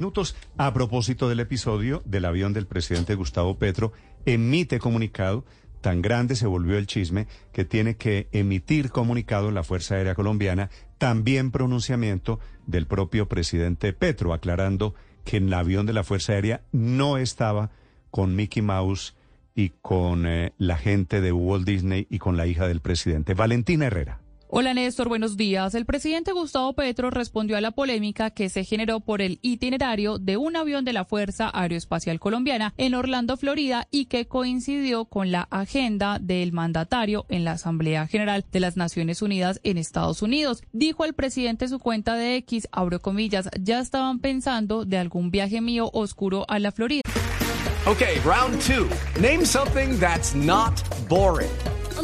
Minutos a propósito del episodio del avión del presidente Gustavo Petro, emite comunicado. Tan grande se volvió el chisme que tiene que emitir comunicado la Fuerza Aérea Colombiana, también pronunciamiento del propio presidente Petro, aclarando que en el avión de la Fuerza Aérea no estaba con Mickey Mouse y con eh, la gente de Walt Disney y con la hija del presidente, Valentina Herrera. Hola Néstor, buenos días. El presidente Gustavo Petro respondió a la polémica que se generó por el itinerario de un avión de la Fuerza Aeroespacial Colombiana en Orlando, Florida, y que coincidió con la agenda del mandatario en la Asamblea General de las Naciones Unidas en Estados Unidos. Dijo el presidente su cuenta de X, abro comillas, ya estaban pensando de algún viaje mío oscuro a la Florida. Okay, round two. Name something that's not boring.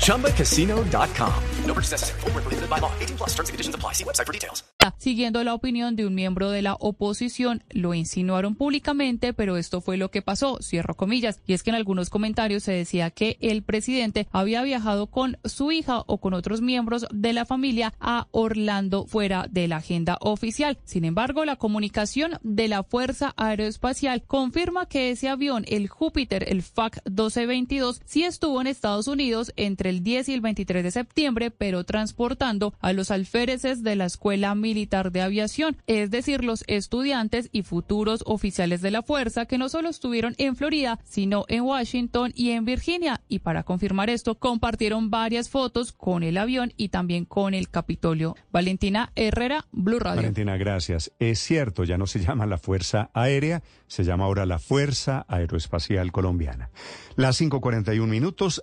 ChumbaCasino.com. No purchase necessary. Full prohibited by law. 18 plus terms and conditions apply. See website for details. Siguiendo la opinión de un miembro de la oposición, lo insinuaron públicamente, pero esto fue lo que pasó, cierro comillas, y es que en algunos comentarios se decía que el presidente había viajado con su hija o con otros miembros de la familia a Orlando fuera de la agenda oficial. Sin embargo, la comunicación de la Fuerza Aeroespacial confirma que ese avión, el Júpiter, el FAC 1222, sí estuvo en Estados Unidos entre el 10 y el 23 de septiembre, pero transportando a los alféreces de la Escuela Militar de Aviación, es decir, los estudiantes y futuros oficiales de la Fuerza que no solo estuvieron en Florida, sino en Washington y en Virginia. Y para confirmar esto, compartieron varias fotos con el avión y también con el Capitolio. Valentina Herrera, Blue Radio. Valentina, gracias. Es cierto, ya no se llama la Fuerza Aérea, se llama ahora la Fuerza Aeroespacial Colombiana. Las 5:41 minutos.